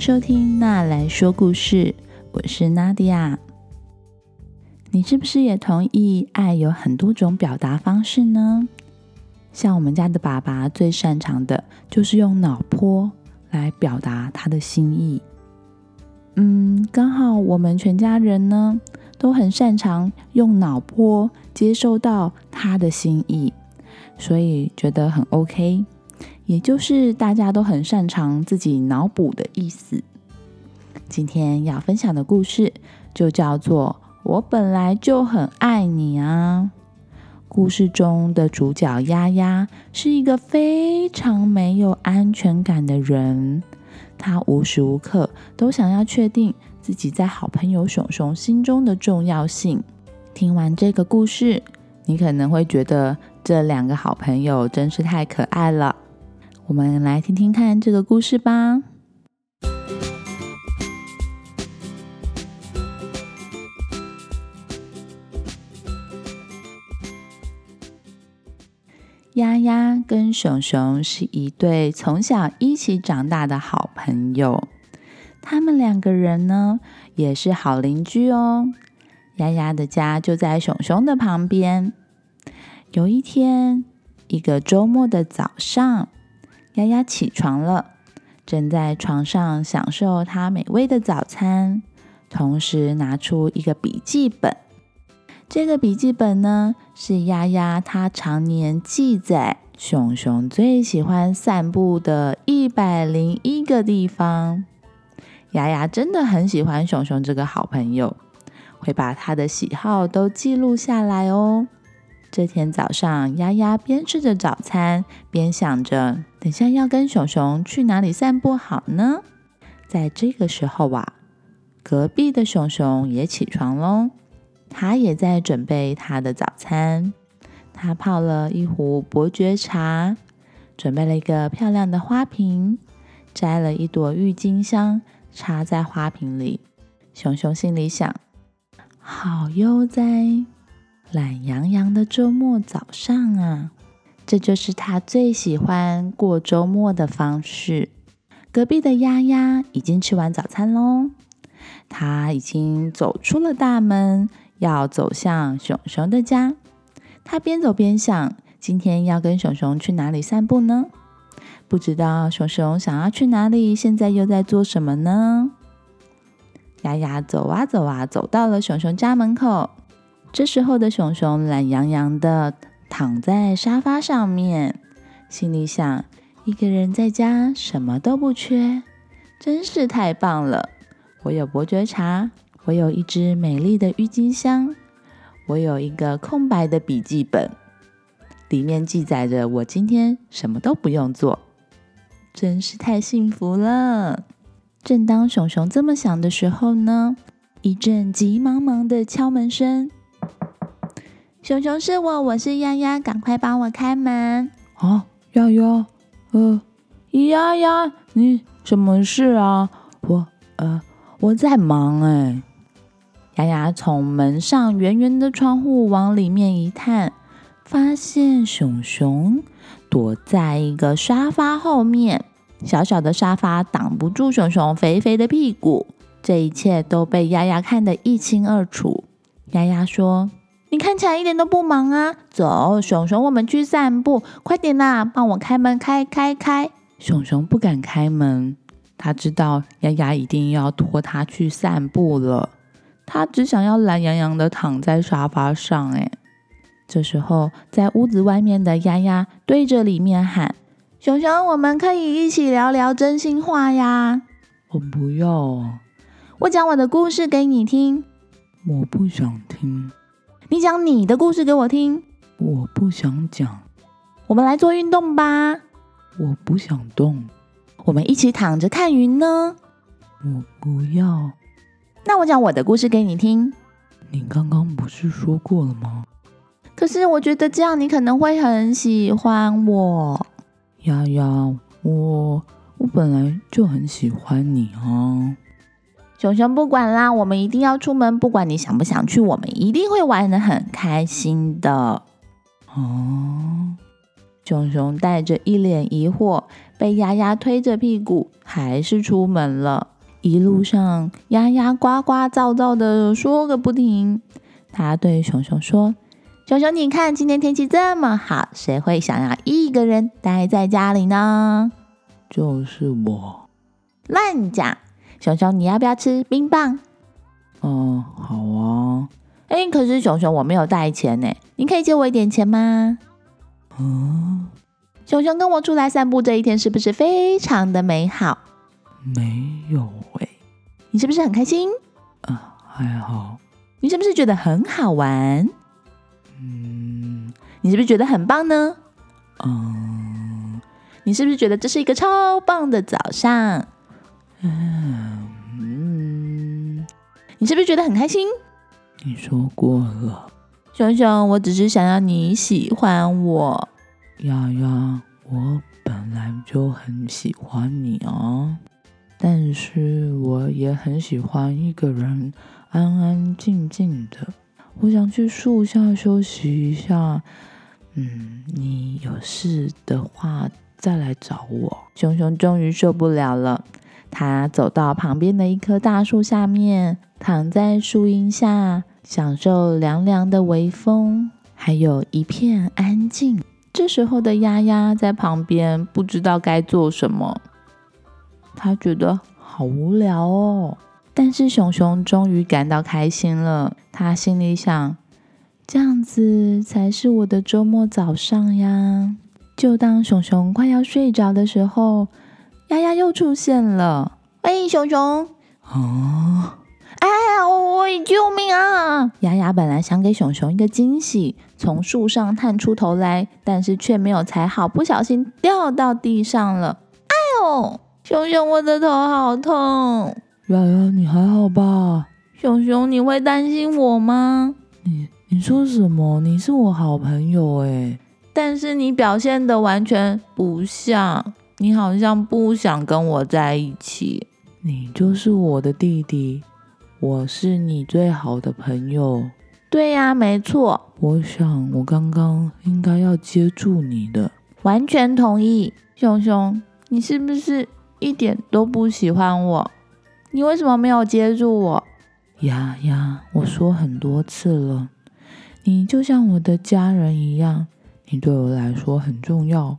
收听那来说故事，我是娜迪亚。你是不是也同意爱有很多种表达方式呢？像我们家的爸爸最擅长的就是用脑波来表达他的心意。嗯，刚好我们全家人呢都很擅长用脑波接收到他的心意，所以觉得很 OK。也就是大家都很擅长自己脑补的意思。今天要分享的故事就叫做《我本来就很爱你啊》。故事中的主角丫丫是一个非常没有安全感的人，他无时无刻都想要确定自己在好朋友熊熊心中的重要性。听完这个故事，你可能会觉得这两个好朋友真是太可爱了。我们来听听看这个故事吧。丫丫跟熊熊是一对从小一起长大的好朋友，他们两个人呢也是好邻居哦。丫丫的家就在熊熊的旁边。有一天，一个周末的早上。丫丫起床了，正在床上享受她美味的早餐，同时拿出一个笔记本。这个笔记本呢，是丫丫她常年记载熊熊最喜欢散步的一百零一个地方。丫丫真的很喜欢熊熊这个好朋友，会把他的喜好都记录下来哦。这天早上，丫丫边吃着早餐，边想着等下要跟熊熊去哪里散步好呢？在这个时候啊，隔壁的熊熊也起床喽，他也在准备他的早餐。他泡了一壶伯爵茶，准备了一个漂亮的花瓶，摘了一朵郁金香插在花瓶里。熊熊心里想：好悠哉。懒洋洋的周末早上啊，这就是他最喜欢过周末的方式。隔壁的丫丫已经吃完早餐喽，他已经走出了大门，要走向熊熊的家。他边走边想，今天要跟熊熊去哪里散步呢？不知道熊熊想要去哪里，现在又在做什么呢？丫丫走啊走啊，走到了熊熊家门口。这时候的熊熊懒洋洋的躺在沙发上面，心里想：一个人在家什么都不缺，真是太棒了！我有伯爵茶，我有一支美丽的郁金香，我有一个空白的笔记本，里面记载着我今天什么都不用做，真是太幸福了。正当熊熊这么想的时候呢，一阵急忙忙的敲门声。熊熊是我，我是丫丫，赶快帮我开门！啊，丫丫，呃，丫丫，你什么事啊？我，呃，我在忙哎。丫丫从门上圆圆的窗户往里面一探，发现熊熊躲在一个沙发后面，小小的沙发挡不住熊熊肥肥的屁股。这一切都被丫丫看得一清二楚。丫丫说。你看起来一点都不忙啊！走，熊熊，我们去散步，快点啦，帮我开门，开开开！熊熊不敢开门，他知道丫丫一定要拖他去散步了，他只想要懒洋洋的躺在沙发上。哎，这时候在屋子外面的丫丫对着里面喊：“熊熊，我们可以一起聊聊真心话呀！”我不要，我讲我的故事给你听。我不想听。你讲你的故事给我听。我不想讲。我们来做运动吧。我不想动。我们一起躺着看云呢。我不要。那我讲我的故事给你听。你刚刚不是说过了吗？可是我觉得这样你可能会很喜欢我。丫丫，我我本来就很喜欢你啊。熊熊不管啦，我们一定要出门，不管你想不想去，我们一定会玩的很开心的。哦，熊熊带着一脸疑惑，被丫丫推着屁股，还是出门了。一路上，丫丫呱呱噪噪的说个不停。他对熊熊说：“熊熊，你看，今天天气这么好，谁会想要一个人待在家里呢？”就是我。乱讲！熊熊，你要不要吃冰棒？哦，好啊。哎，可是熊熊，我没有带钱呢，你可以借我一点钱吗？嗯。熊熊跟我出来散步这一天是不是非常的美好？没有哎，你是不是很开心？啊，还好。你是不是觉得很好玩？嗯。你是不是觉得很棒呢？嗯。你是不是觉得这是一个超棒的早上？嗯嗯。你是不是觉得很开心？你说过了。熊熊，我只是想要你喜欢我。丫丫，我本来就很喜欢你啊。但是我也很喜欢一个人安安静静的。我想去树下休息一下。嗯，你有事的话再来找我。熊熊终于受不了了，他走到旁边的一棵大树下面，躺在树荫下，享受凉凉的微风，还有一片安静。这时候的丫丫在旁边，不知道该做什么。他觉得好无聊哦，但是熊熊终于感到开心了。他心里想：这样子才是我的周末早上呀！就当熊熊快要睡着的时候，丫丫又出现了。喂，熊熊！啊！哎呀，我救命啊！丫丫本来想给熊熊一个惊喜，从树上探出头来，但是却没有踩好，不小心掉到地上了。哎呦！熊熊，我的头好痛！丫丫，你还好吧？熊熊，你会担心我吗？你你说什么？你是我好朋友哎！但是你表现的完全不像，你好像不想跟我在一起。你就是我的弟弟，我是你最好的朋友。对呀，没错。我想我刚刚应该要接住你的。完全同意，熊熊，你是不是？一点都不喜欢我，你为什么没有接住我？呀呀，我说很多次了，你就像我的家人一样，你对我来说很重要。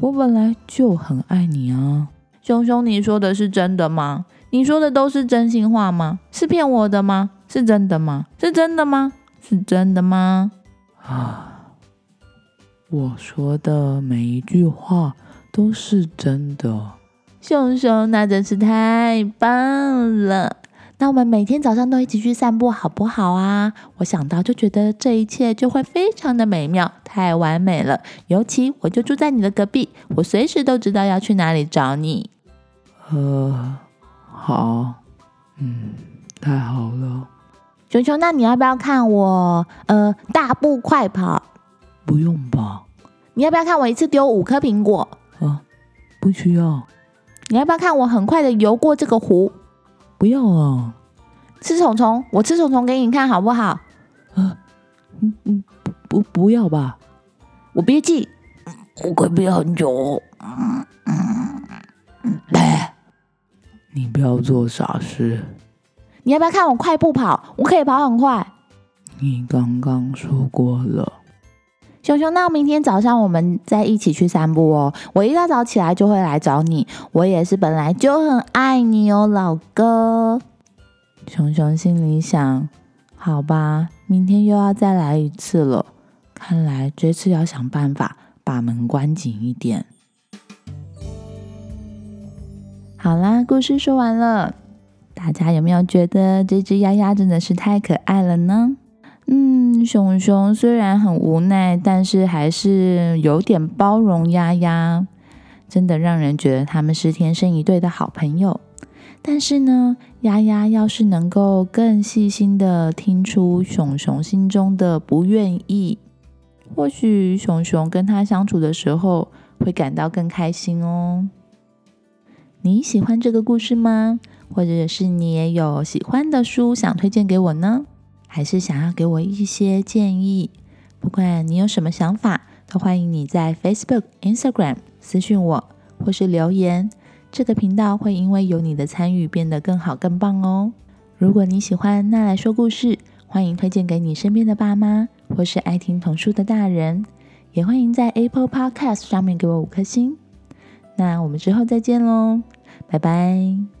我本来就很爱你啊，熊熊，你说的是真的吗？你说的都是真心话吗？是骗我的吗？是真的吗？是真的吗？是真的吗？啊，我说的每一句话都是真的。熊熊，那真是太棒了！那我们每天早上都一起去散步，好不好啊？我想到就觉得这一切就会非常的美妙，太完美了。尤其我就住在你的隔壁，我随时都知道要去哪里找你。呃，好，嗯，太好了。熊熊，那你要不要看我呃大步快跑？不用吧？你要不要看我一次丢五颗苹果？啊，不需要。你要不要看我很快的游过这个湖？不要啊！吃虫虫，我吃虫虫给你看好不好？啊，嗯嗯，不不要吧，我憋气，我可以憋很久。嗯嗯嗯，你不要做傻事。你要不要看我快步跑？我可以跑很快。你刚刚说过了。熊熊，那明天早上我们再一起去散步哦。我一大早起来就会来找你。我也是本来就很爱你哦，老哥。熊熊心里想：好吧，明天又要再来一次了。看来这次要想办法把门关紧一点。好啦，故事说完了，大家有没有觉得这只鸭鸭真的是太可爱了呢？熊熊虽然很无奈，但是还是有点包容丫丫，真的让人觉得他们是天生一对的好朋友。但是呢，丫丫要是能够更细心的听出熊熊心中的不愿意，或许熊熊跟他相处的时候会感到更开心哦。你喜欢这个故事吗？或者是你也有喜欢的书想推荐给我呢？还是想要给我一些建议？不管你有什么想法，都欢迎你在 Facebook、Instagram 私信我，或是留言。这个频道会因为有你的参与变得更好、更棒哦。如果你喜欢那来说故事，欢迎推荐给你身边的爸妈，或是爱听童书的大人。也欢迎在 Apple Podcast 上面给我五颗星。那我们之后再见喽，拜拜。